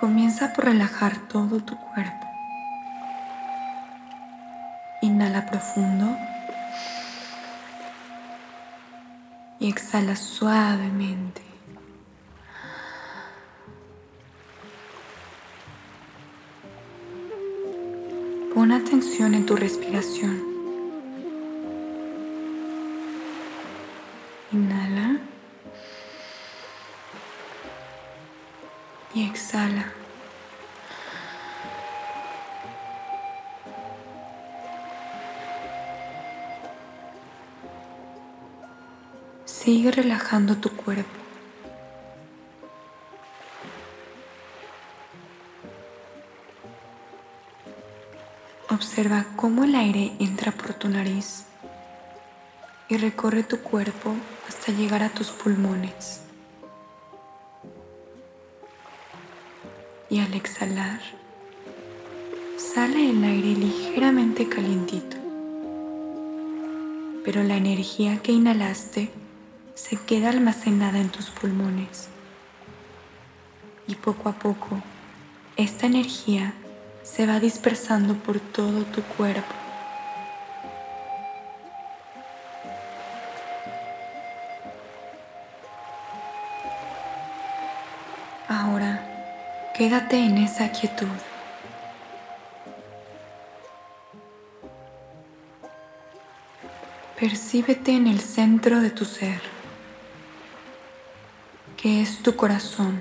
Comienza por relajar todo tu cuerpo. Inhala profundo y exhala suavemente. Pon atención en tu respiración. Sigue relajando tu cuerpo. Observa cómo el aire entra por tu nariz y recorre tu cuerpo hasta llegar a tus pulmones. y al exhalar sale el aire ligeramente calientito, pero la energía que inhalaste se queda almacenada en tus pulmones y poco a poco esta energía se va dispersando por todo tu cuerpo. Ahora Quédate en esa quietud. Percíbete en el centro de tu ser, que es tu corazón.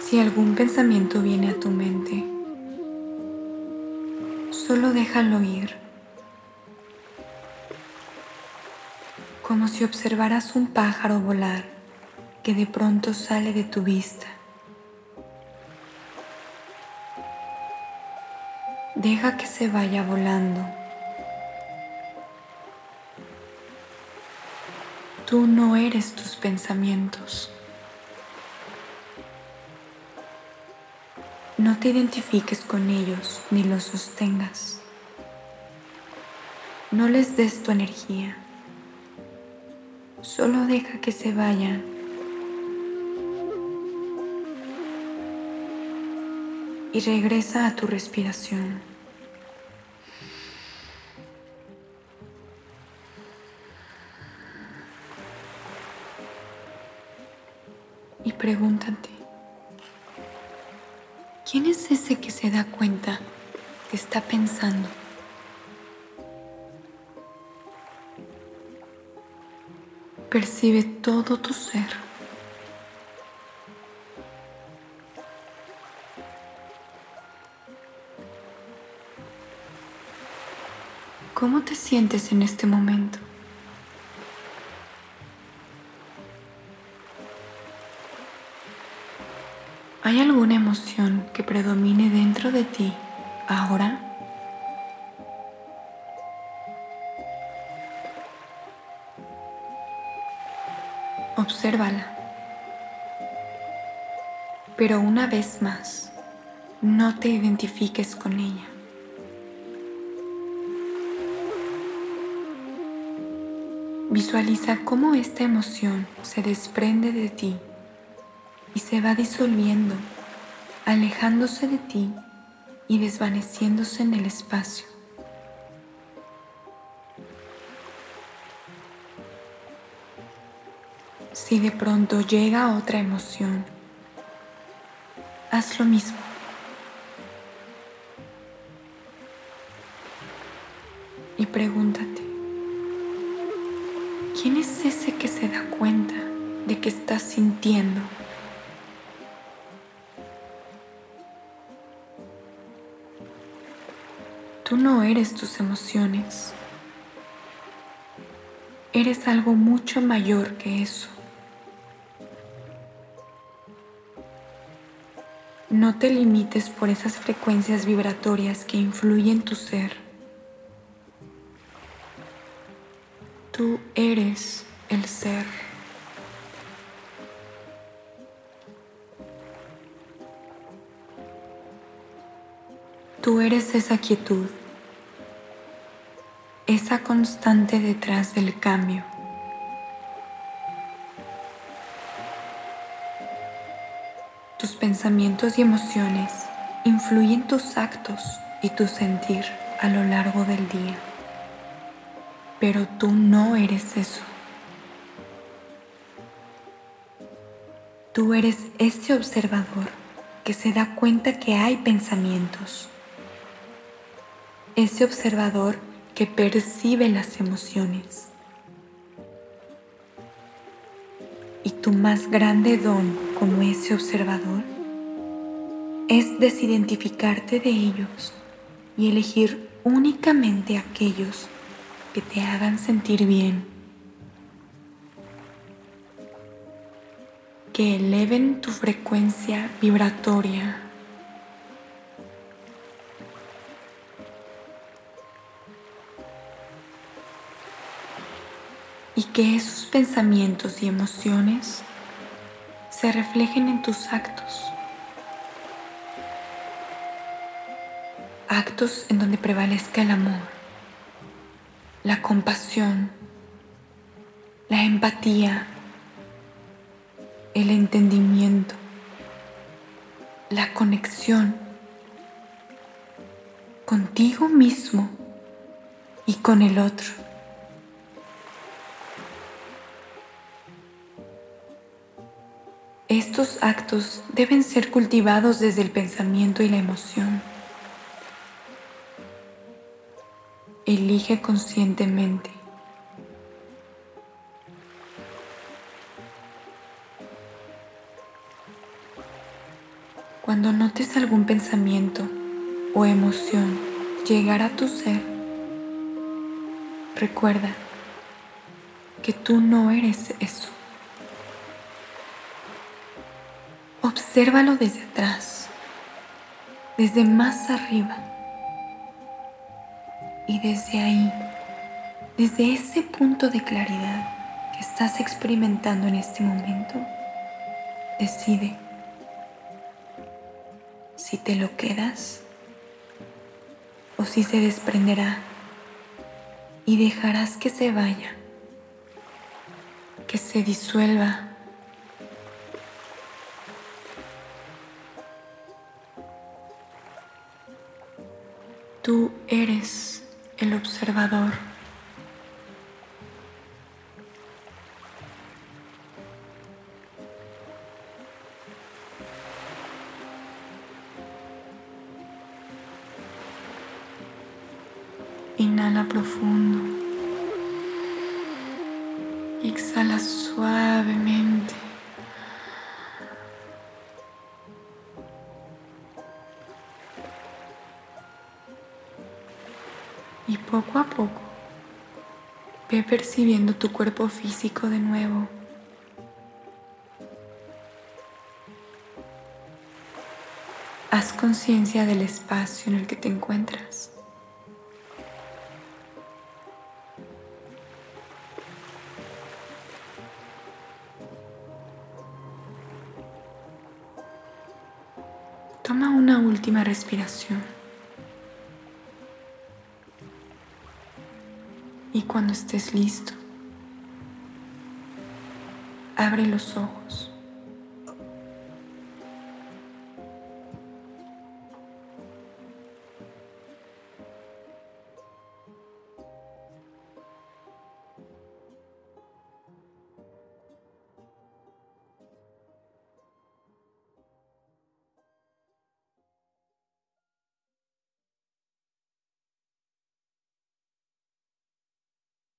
Si algún pensamiento viene a tu mente, solo déjalo ir. como si observaras un pájaro volar que de pronto sale de tu vista. Deja que se vaya volando. Tú no eres tus pensamientos. No te identifiques con ellos ni los sostengas. No les des tu energía. Solo deja que se vayan. Y regresa a tu respiración. Pregúntate, ¿quién es ese que se da cuenta que está pensando? Percibe todo tu ser. ¿Cómo te sientes en este momento? ¿Hay alguna emoción que predomine dentro de ti ahora? Obsérvala. Pero una vez más, no te identifiques con ella. Visualiza cómo esta emoción se desprende de ti y se va disolviendo, alejándose de ti y desvaneciéndose en el espacio. Si de pronto llega otra emoción, haz lo mismo. Y pregúntate, ¿quién es ese que se da cuenta de que estás sintiendo? Tú no eres tus emociones. Eres algo mucho mayor que eso. No te limites por esas frecuencias vibratorias que influyen tu ser. Tú eres el ser. Tú eres esa quietud, esa constante detrás del cambio. Tus pensamientos y emociones influyen tus actos y tu sentir a lo largo del día. Pero tú no eres eso. Tú eres ese observador que se da cuenta que hay pensamientos. Ese observador que percibe las emociones. Y tu más grande don como ese observador es desidentificarte de ellos y elegir únicamente aquellos que te hagan sentir bien. que eleven tu frecuencia vibratoria. Y que esos pensamientos y emociones se reflejen en tus actos. Actos en donde prevalezca el amor, la compasión, la empatía, el entendimiento, la conexión contigo mismo y con el otro. Estos actos deben ser cultivados desde el pensamiento y la emoción. Elige conscientemente Cuando notes algún pensamiento o emoción llegar a tu ser, recuerda que tú no eres eso. Obsérvalo desde atrás, desde más arriba. Y desde ahí, desde ese punto de claridad que estás experimentando en este momento, decide si te lo quedas o si se desprenderá y dejarás que se vaya, que se disuelva. Tú eres el observador. Inhala profundo. exhala Y poco a poco ve percibiendo tu cuerpo físico de nuevo. Haz conciencia del espacio en el que te encuentras. Toma una última respiración. Y cuando estés listo, abre los ojos.